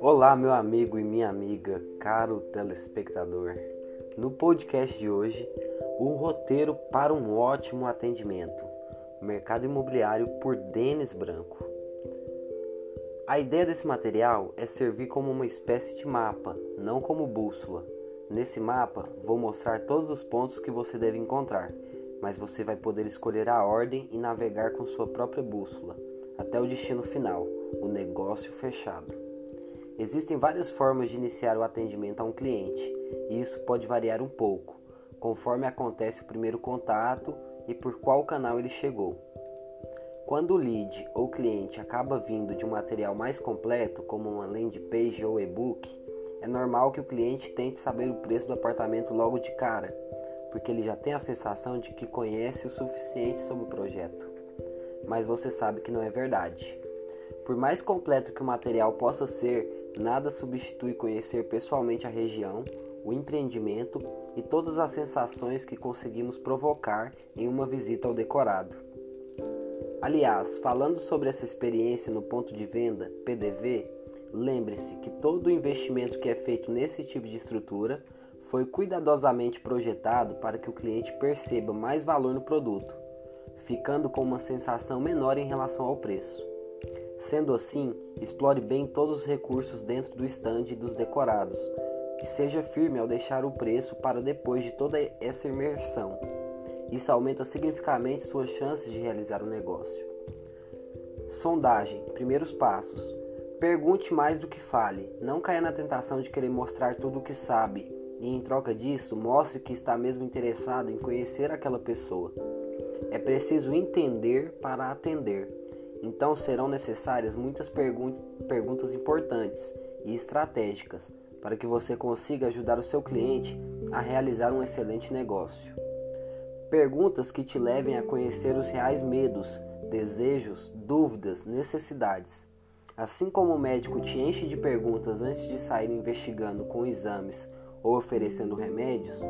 Olá, meu amigo e minha amiga, caro telespectador. No podcast de hoje, o roteiro para um ótimo atendimento. Mercado Imobiliário por Denis Branco. A ideia desse material é servir como uma espécie de mapa, não como bússola. Nesse mapa, vou mostrar todos os pontos que você deve encontrar, mas você vai poder escolher a ordem e navegar com sua própria bússola até o destino final, o negócio fechado. Existem várias formas de iniciar o atendimento a um cliente, e isso pode variar um pouco, conforme acontece o primeiro contato e por qual canal ele chegou. Quando o lead ou cliente acaba vindo de um material mais completo, como uma landing page ou e-book, é normal que o cliente tente saber o preço do apartamento logo de cara, porque ele já tem a sensação de que conhece o suficiente sobre o projeto. Mas você sabe que não é verdade. Por mais completo que o material possa ser, Nada substitui conhecer pessoalmente a região, o empreendimento e todas as sensações que conseguimos provocar em uma visita ao decorado. Aliás, falando sobre essa experiência no ponto de venda, PDV, lembre-se que todo investimento que é feito nesse tipo de estrutura foi cuidadosamente projetado para que o cliente perceba mais valor no produto, ficando com uma sensação menor em relação ao preço. Sendo assim, explore bem todos os recursos dentro do stand dos decorados e seja firme ao deixar o preço para depois de toda essa imersão. Isso aumenta significativamente suas chances de realizar o negócio. Sondagem: primeiros passos. Pergunte mais do que fale. Não caia na tentação de querer mostrar tudo o que sabe e, em troca disso, mostre que está mesmo interessado em conhecer aquela pessoa. É preciso entender para atender. Então serão necessárias muitas perguntas importantes e estratégicas para que você consiga ajudar o seu cliente a realizar um excelente negócio. Perguntas que te levem a conhecer os reais medos, desejos, dúvidas, necessidades. Assim como o médico te enche de perguntas antes de sair investigando com exames ou oferecendo remédios,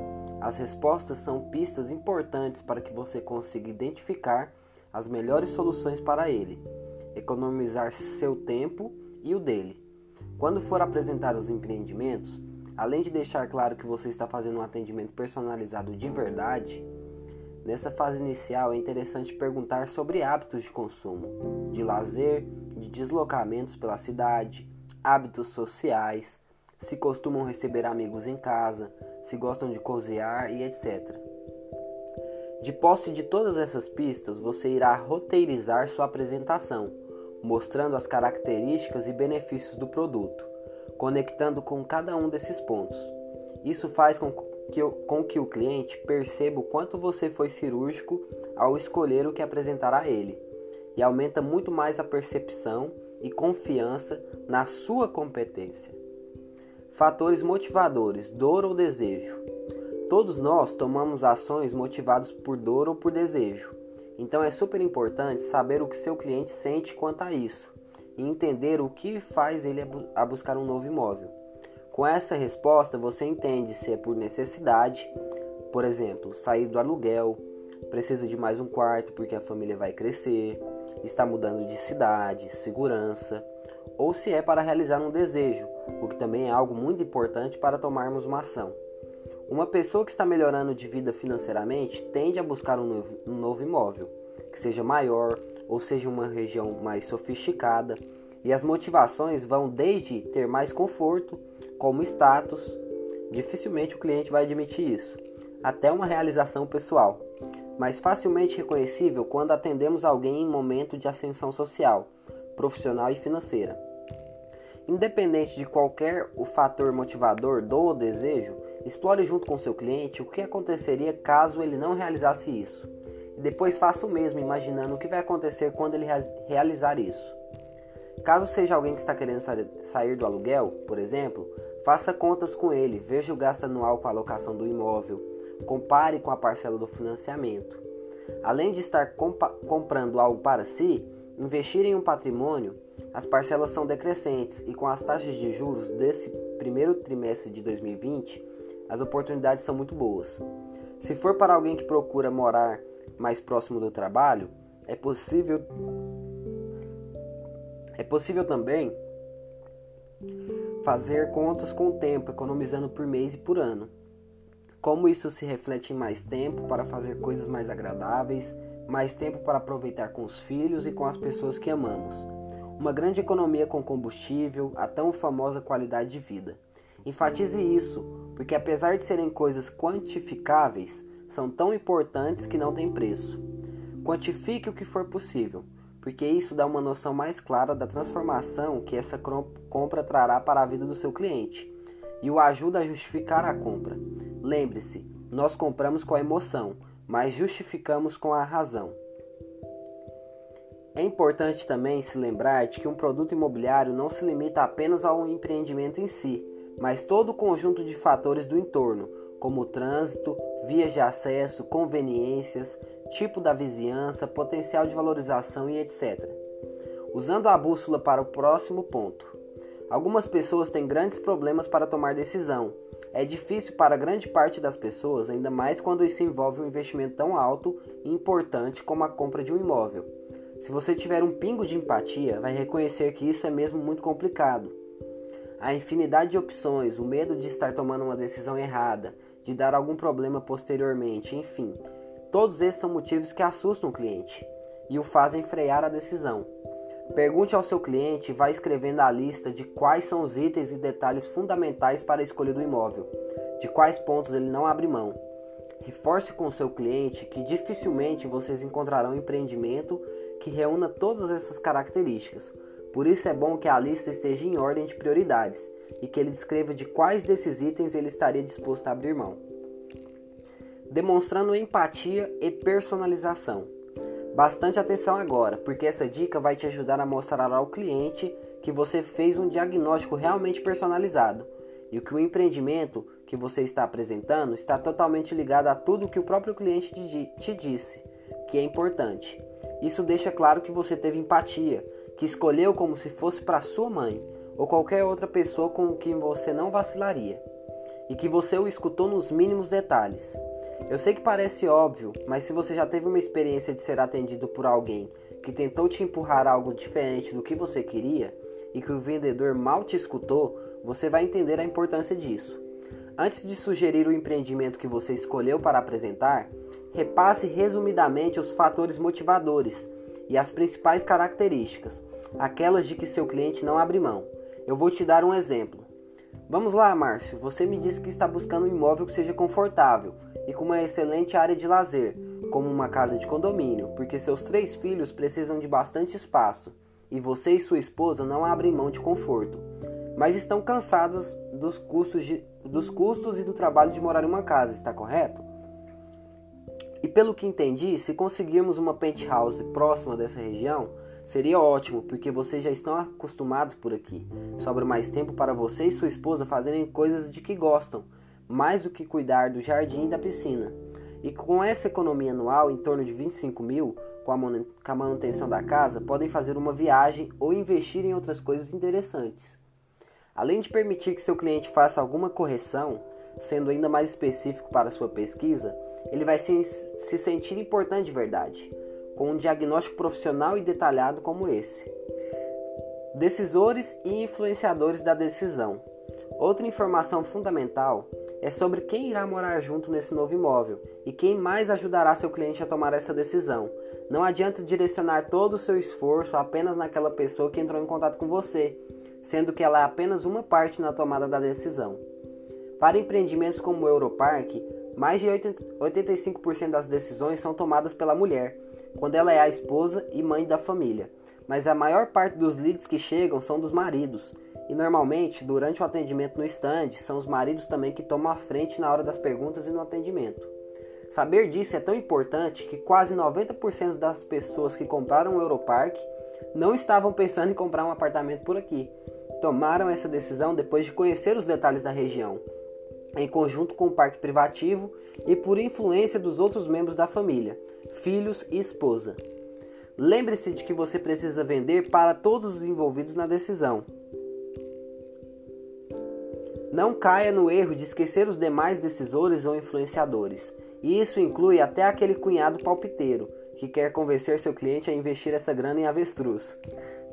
as respostas são pistas importantes para que você consiga identificar as melhores soluções para ele, economizar seu tempo e o dele. Quando for apresentar os empreendimentos, além de deixar claro que você está fazendo um atendimento personalizado de verdade, nessa fase inicial é interessante perguntar sobre hábitos de consumo, de lazer, de deslocamentos pela cidade, hábitos sociais, se costumam receber amigos em casa, se gostam de cozinhar e etc. De posse de todas essas pistas, você irá roteirizar sua apresentação, mostrando as características e benefícios do produto, conectando com cada um desses pontos. Isso faz com que, com que o cliente perceba o quanto você foi cirúrgico ao escolher o que apresentar a ele, e aumenta muito mais a percepção e confiança na sua competência. Fatores motivadores: dor ou desejo. Todos nós tomamos ações motivados por dor ou por desejo. Então é super importante saber o que seu cliente sente quanto a isso e entender o que faz ele a buscar um novo imóvel. Com essa resposta, você entende se é por necessidade, por exemplo, sair do aluguel, precisa de mais um quarto porque a família vai crescer, está mudando de cidade, segurança, ou se é para realizar um desejo, o que também é algo muito importante para tomarmos uma ação. Uma pessoa que está melhorando de vida financeiramente tende a buscar um novo, um novo imóvel, que seja maior ou seja uma região mais sofisticada, e as motivações vão desde ter mais conforto, como status, dificilmente o cliente vai admitir isso, até uma realização pessoal, mas facilmente reconhecível quando atendemos alguém em momento de ascensão social, profissional e financeira. Independente de qualquer o fator motivador do desejo, explore junto com seu cliente o que aconteceria caso ele não realizasse isso. E depois faça o mesmo, imaginando o que vai acontecer quando ele realizar isso. Caso seja alguém que está querendo sair do aluguel, por exemplo, faça contas com ele, veja o gasto anual com a alocação do imóvel, compare com a parcela do financiamento. Além de estar comprando algo para si, investir em um patrimônio as parcelas são decrescentes e com as taxas de juros desse primeiro trimestre de 2020, as oportunidades são muito boas. Se for para alguém que procura morar mais próximo do trabalho, é possível é possível também fazer contas com o tempo, economizando por mês e por ano. Como isso se reflete em mais tempo para fazer coisas mais agradáveis, mais tempo para aproveitar com os filhos e com as pessoas que amamos. Uma grande economia com combustível, a tão famosa qualidade de vida. Enfatize isso, porque apesar de serem coisas quantificáveis, são tão importantes que não têm preço. Quantifique o que for possível, porque isso dá uma noção mais clara da transformação que essa compra trará para a vida do seu cliente e o ajuda a justificar a compra. Lembre-se, nós compramos com a emoção, mas justificamos com a razão. É importante também se lembrar de que um produto imobiliário não se limita apenas ao empreendimento em si, mas todo o conjunto de fatores do entorno, como trânsito, vias de acesso, conveniências, tipo da vizinhança, potencial de valorização e etc. Usando a bússola para o próximo ponto. Algumas pessoas têm grandes problemas para tomar decisão. É difícil para grande parte das pessoas, ainda mais quando isso envolve um investimento tão alto e importante como a compra de um imóvel. Se você tiver um pingo de empatia, vai reconhecer que isso é mesmo muito complicado. A infinidade de opções, o medo de estar tomando uma decisão errada, de dar algum problema posteriormente, enfim, todos esses são motivos que assustam o cliente e o fazem frear a decisão. Pergunte ao seu cliente e vá escrevendo a lista de quais são os itens e detalhes fundamentais para a escolha do imóvel, de quais pontos ele não abre mão. Reforce com o seu cliente que dificilmente vocês encontrarão empreendimento que reúna todas essas características. Por isso é bom que a lista esteja em ordem de prioridades e que ele descreva de quais desses itens ele estaria disposto a abrir mão. Demonstrando empatia e personalização. Bastante atenção agora, porque essa dica vai te ajudar a mostrar ao cliente que você fez um diagnóstico realmente personalizado e que o empreendimento que você está apresentando está totalmente ligado a tudo que o próprio cliente te disse, que é importante. Isso deixa claro que você teve empatia, que escolheu como se fosse para sua mãe ou qualquer outra pessoa com quem você não vacilaria, e que você o escutou nos mínimos detalhes. Eu sei que parece óbvio, mas se você já teve uma experiência de ser atendido por alguém que tentou te empurrar algo diferente do que você queria e que o vendedor mal te escutou, você vai entender a importância disso. Antes de sugerir o empreendimento que você escolheu para apresentar, repasse resumidamente os fatores motivadores e as principais características, aquelas de que seu cliente não abre mão. Eu vou te dar um exemplo. Vamos lá, Márcio. Você me disse que está buscando um imóvel que seja confortável e com uma excelente área de lazer, como uma casa de condomínio, porque seus três filhos precisam de bastante espaço e você e sua esposa não abrem mão de conforto, mas estão cansados dos custos, de, dos custos e do trabalho de morar em uma casa, está correto? E pelo que entendi, se conseguirmos uma penthouse próxima dessa região, seria ótimo, porque vocês já estão acostumados por aqui. Sobra mais tempo para você e sua esposa fazerem coisas de que gostam, mais do que cuidar do jardim e da piscina. E com essa economia anual, em torno de 25 mil, com a manutenção da casa, podem fazer uma viagem ou investir em outras coisas interessantes. Além de permitir que seu cliente faça alguma correção, sendo ainda mais específico para sua pesquisa, ele vai se, se sentir importante de verdade, com um diagnóstico profissional e detalhado como esse. Decisores e influenciadores da decisão. Outra informação fundamental é sobre quem irá morar junto nesse novo imóvel e quem mais ajudará seu cliente a tomar essa decisão. Não adianta direcionar todo o seu esforço apenas naquela pessoa que entrou em contato com você, sendo que ela é apenas uma parte na tomada da decisão. Para empreendimentos como o Europark, mais de 85% das decisões são tomadas pela mulher, quando ela é a esposa e mãe da família. Mas a maior parte dos leads que chegam são dos maridos, e normalmente, durante o atendimento no stand, são os maridos também que tomam a frente na hora das perguntas e no atendimento. Saber disso é tão importante que quase 90% das pessoas que compraram o Europark não estavam pensando em comprar um apartamento por aqui. Tomaram essa decisão depois de conhecer os detalhes da região, em conjunto com o parque privativo e por influência dos outros membros da família, filhos e esposa. Lembre-se de que você precisa vender para todos os envolvidos na decisão. Não caia no erro de esquecer os demais decisores ou influenciadores. E isso inclui até aquele cunhado palpiteiro, que quer convencer seu cliente a investir essa grana em avestruz.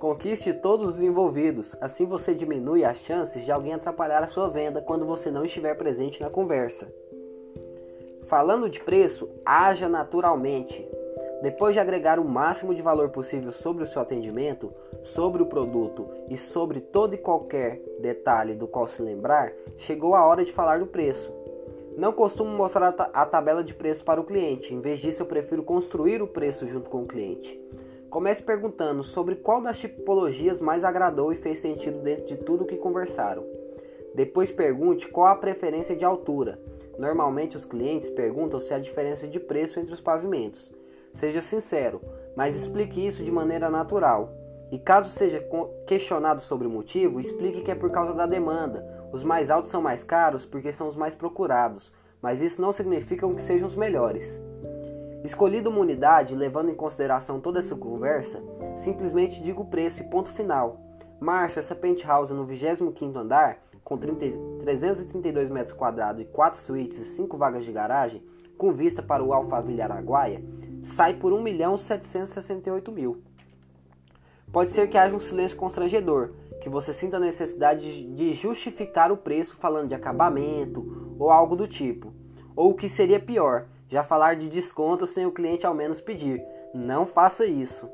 Conquiste todos os envolvidos, assim você diminui as chances de alguém atrapalhar a sua venda quando você não estiver presente na conversa. Falando de preço, haja naturalmente. Depois de agregar o máximo de valor possível sobre o seu atendimento, sobre o produto e sobre todo e qualquer detalhe do qual se lembrar, chegou a hora de falar do preço. Não costumo mostrar a tabela de preço para o cliente, em vez disso, eu prefiro construir o preço junto com o cliente. Comece perguntando sobre qual das tipologias mais agradou e fez sentido dentro de tudo o que conversaram. Depois pergunte qual a preferência de altura. Normalmente os clientes perguntam se há diferença de preço entre os pavimentos. Seja sincero, mas explique isso de maneira natural. E caso seja questionado sobre o motivo, explique que é por causa da demanda. Os mais altos são mais caros porque são os mais procurados, mas isso não significa que sejam os melhores. Escolhida uma unidade, levando em consideração toda essa conversa, simplesmente diga o preço e ponto final. Marcha essa penthouse no 25º andar, com 30, 332 metros quadrados e 4 suítes e 5 vagas de garagem, com vista para o Alphaville Araguaia, sai por 1 milhão 768 mil. Pode ser que haja um silêncio constrangedor, que você sinta a necessidade de justificar o preço falando de acabamento ou algo do tipo. Ou o que seria pior, já falar de desconto sem o cliente ao menos pedir. Não faça isso.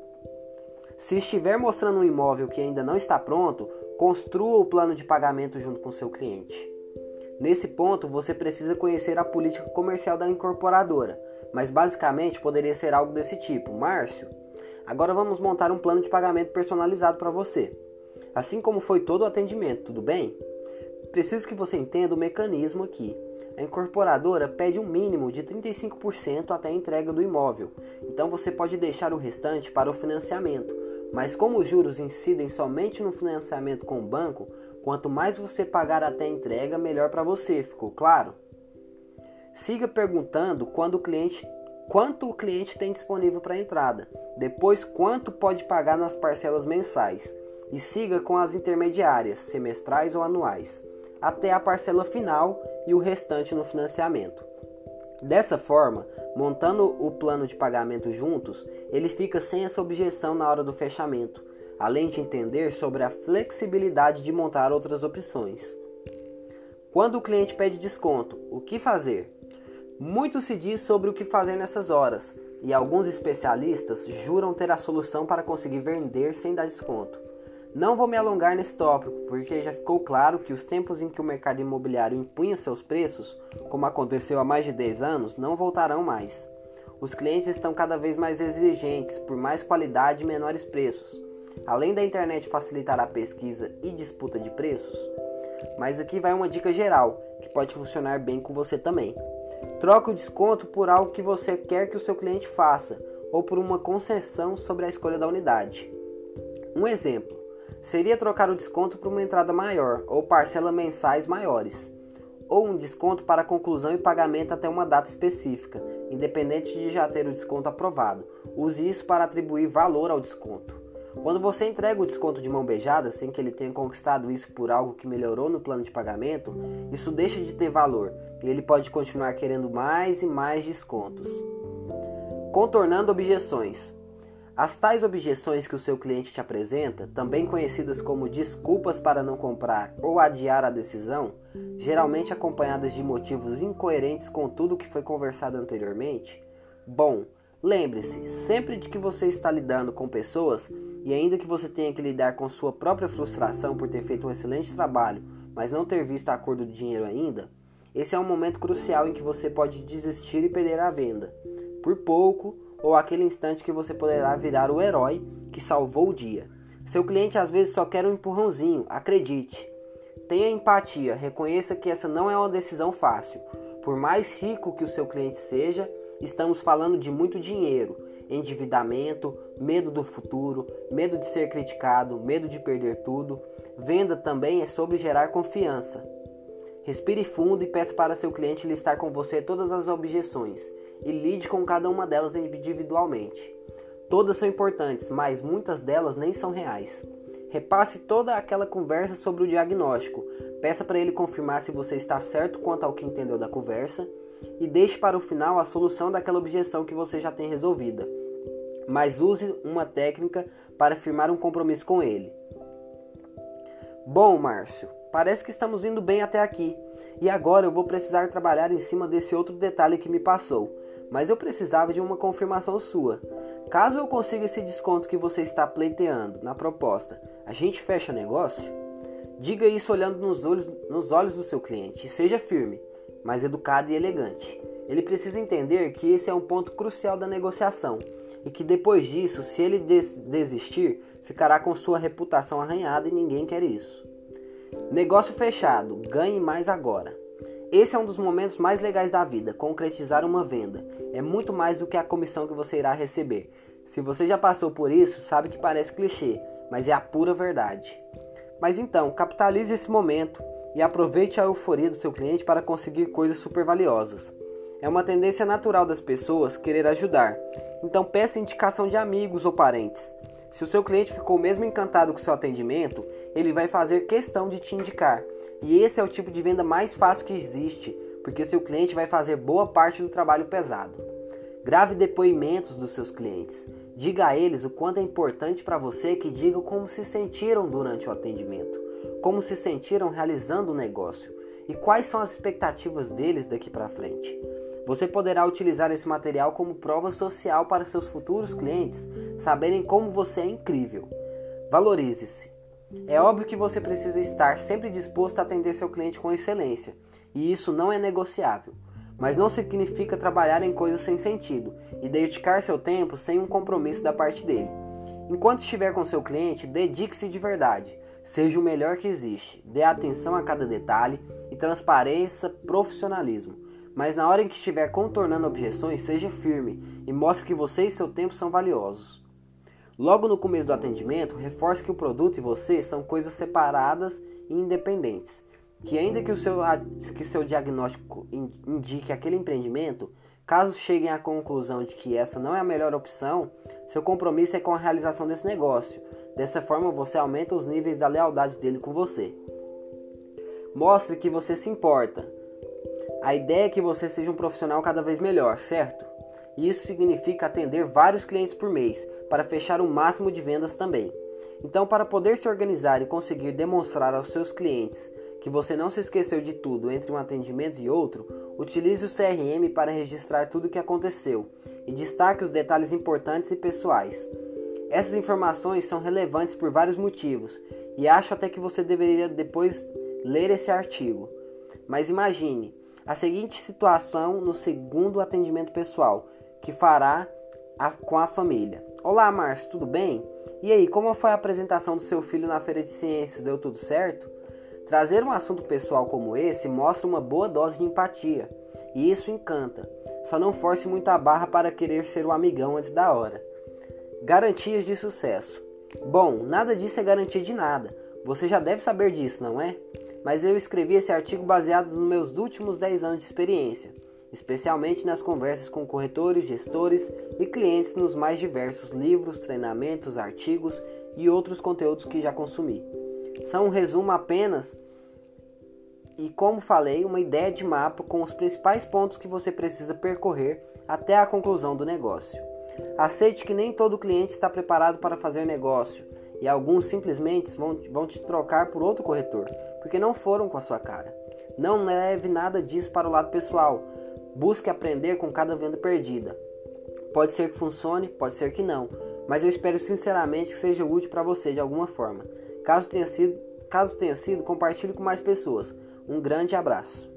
Se estiver mostrando um imóvel que ainda não está pronto, construa o plano de pagamento junto com seu cliente. Nesse ponto, você precisa conhecer a política comercial da incorporadora, mas basicamente poderia ser algo desse tipo: Márcio, agora vamos montar um plano de pagamento personalizado para você. Assim como foi todo o atendimento, tudo bem? Preciso que você entenda o mecanismo aqui. A incorporadora pede um mínimo de 35% até a entrega do imóvel, então você pode deixar o restante para o financiamento. Mas como os juros incidem somente no financiamento com o banco, quanto mais você pagar até a entrega, melhor para você, ficou claro? Siga perguntando quando o cliente, quanto o cliente tem disponível para entrada, depois quanto pode pagar nas parcelas mensais e siga com as intermediárias, semestrais ou anuais, até a parcela final e o restante no financiamento. Dessa forma, montando o plano de pagamento juntos, ele fica sem essa objeção na hora do fechamento, além de entender sobre a flexibilidade de montar outras opções. Quando o cliente pede desconto, o que fazer? Muito se diz sobre o que fazer nessas horas, e alguns especialistas juram ter a solução para conseguir vender sem dar desconto. Não vou me alongar nesse tópico, porque já ficou claro que os tempos em que o mercado imobiliário impunha seus preços, como aconteceu há mais de 10 anos, não voltarão mais. Os clientes estão cada vez mais exigentes por mais qualidade e menores preços. Além da internet facilitar a pesquisa e disputa de preços, mas aqui vai uma dica geral que pode funcionar bem com você também. Troque o desconto por algo que você quer que o seu cliente faça ou por uma concessão sobre a escolha da unidade. Um exemplo seria trocar o desconto por uma entrada maior ou parcelas mensais maiores, ou um desconto para conclusão e pagamento até uma data específica, independente de já ter o desconto aprovado. Use isso para atribuir valor ao desconto. Quando você entrega o desconto de mão beijada sem que ele tenha conquistado isso por algo que melhorou no plano de pagamento, isso deixa de ter valor e ele pode continuar querendo mais e mais descontos. Contornando objeções. As tais objeções que o seu cliente te apresenta, também conhecidas como desculpas para não comprar ou adiar a decisão, geralmente acompanhadas de motivos incoerentes com tudo o que foi conversado anteriormente, bom, lembre-se sempre de que você está lidando com pessoas e ainda que você tenha que lidar com sua própria frustração por ter feito um excelente trabalho, mas não ter visto a cor do dinheiro ainda, esse é um momento crucial em que você pode desistir e perder a venda. Por pouco, ou aquele instante que você poderá virar o herói que salvou o dia. Seu cliente às vezes só quer um empurrãozinho, acredite. Tenha empatia, reconheça que essa não é uma decisão fácil. Por mais rico que o seu cliente seja, estamos falando de muito dinheiro, endividamento, medo do futuro, medo de ser criticado, medo de perder tudo. Venda também é sobre gerar confiança. Respire fundo e peça para seu cliente listar com você todas as objeções e lide com cada uma delas individualmente. Todas são importantes, mas muitas delas nem são reais. Repasse toda aquela conversa sobre o diagnóstico. Peça para ele confirmar se você está certo quanto ao que entendeu da conversa e deixe para o final a solução daquela objeção que você já tem resolvida. mas use uma técnica para firmar um compromisso com ele. Bom, Márcio, parece que estamos indo bem até aqui. E agora eu vou precisar trabalhar em cima desse outro detalhe que me passou, mas eu precisava de uma confirmação sua. Caso eu consiga esse desconto que você está pleiteando na proposta, a gente fecha negócio? Diga isso olhando nos olhos, nos olhos do seu cliente e seja firme, mas educado e elegante. Ele precisa entender que esse é um ponto crucial da negociação e que depois disso, se ele des desistir, ficará com sua reputação arranhada e ninguém quer isso. Negócio fechado, ganhe mais agora. Esse é um dos momentos mais legais da vida, concretizar uma venda. É muito mais do que a comissão que você irá receber. Se você já passou por isso, sabe que parece clichê, mas é a pura verdade. Mas então, capitalize esse momento e aproveite a euforia do seu cliente para conseguir coisas super valiosas. É uma tendência natural das pessoas querer ajudar, então peça indicação de amigos ou parentes. Se o seu cliente ficou mesmo encantado com seu atendimento, ele vai fazer questão de te indicar. E esse é o tipo de venda mais fácil que existe, porque seu cliente vai fazer boa parte do trabalho pesado. Grave depoimentos dos seus clientes. Diga a eles o quanto é importante para você que digam como se sentiram durante o atendimento, como se sentiram realizando o negócio e quais são as expectativas deles daqui para frente. Você poderá utilizar esse material como prova social para seus futuros clientes saberem como você é incrível. Valorize-se. É óbvio que você precisa estar sempre disposto a atender seu cliente com excelência, e isso não é negociável. Mas não significa trabalhar em coisas sem sentido e dedicar seu tempo sem um compromisso da parte dele. Enquanto estiver com seu cliente, dedique-se de verdade. Seja o melhor que existe. Dê atenção a cada detalhe e transparência, profissionalismo. Mas na hora em que estiver contornando objeções, seja firme e mostre que você e seu tempo são valiosos. Logo no começo do atendimento, reforce que o produto e você são coisas separadas e independentes. Que ainda que o seu, que seu diagnóstico indique aquele empreendimento, caso cheguem à conclusão de que essa não é a melhor opção, seu compromisso é com a realização desse negócio. Dessa forma, você aumenta os níveis da lealdade dele com você. Mostre que você se importa. A ideia é que você seja um profissional cada vez melhor, certo? Isso significa atender vários clientes por mês, para fechar o máximo de vendas também. Então, para poder se organizar e conseguir demonstrar aos seus clientes que você não se esqueceu de tudo entre um atendimento e outro, utilize o CRM para registrar tudo o que aconteceu e destaque os detalhes importantes e pessoais. Essas informações são relevantes por vários motivos e acho até que você deveria depois ler esse artigo. Mas imagine a seguinte situação no segundo atendimento pessoal, que fará a, com a família. Olá, Márcio, tudo bem? E aí, como foi a apresentação do seu filho na feira de ciências? Deu tudo certo? Trazer um assunto pessoal como esse mostra uma boa dose de empatia, e isso encanta. Só não force muito a barra para querer ser o amigão antes da hora. Garantias de sucesso. Bom, nada disso é garantia de nada. Você já deve saber disso, não é? Mas eu escrevi esse artigo baseado nos meus últimos 10 anos de experiência especialmente nas conversas com corretores, gestores e clientes nos mais diversos livros, treinamentos, artigos e outros conteúdos que já consumi. São um resumo apenas e, como falei, uma ideia de mapa com os principais pontos que você precisa percorrer até a conclusão do negócio. Aceite que nem todo cliente está preparado para fazer negócio e alguns simplesmente vão, vão te trocar por outro corretor porque não foram com a sua cara. Não leve nada disso para o lado pessoal Busque aprender com cada venda perdida. Pode ser que funcione, pode ser que não, mas eu espero sinceramente que seja útil para você de alguma forma. Caso tenha sido, caso tenha sido, compartilhe com mais pessoas. Um grande abraço.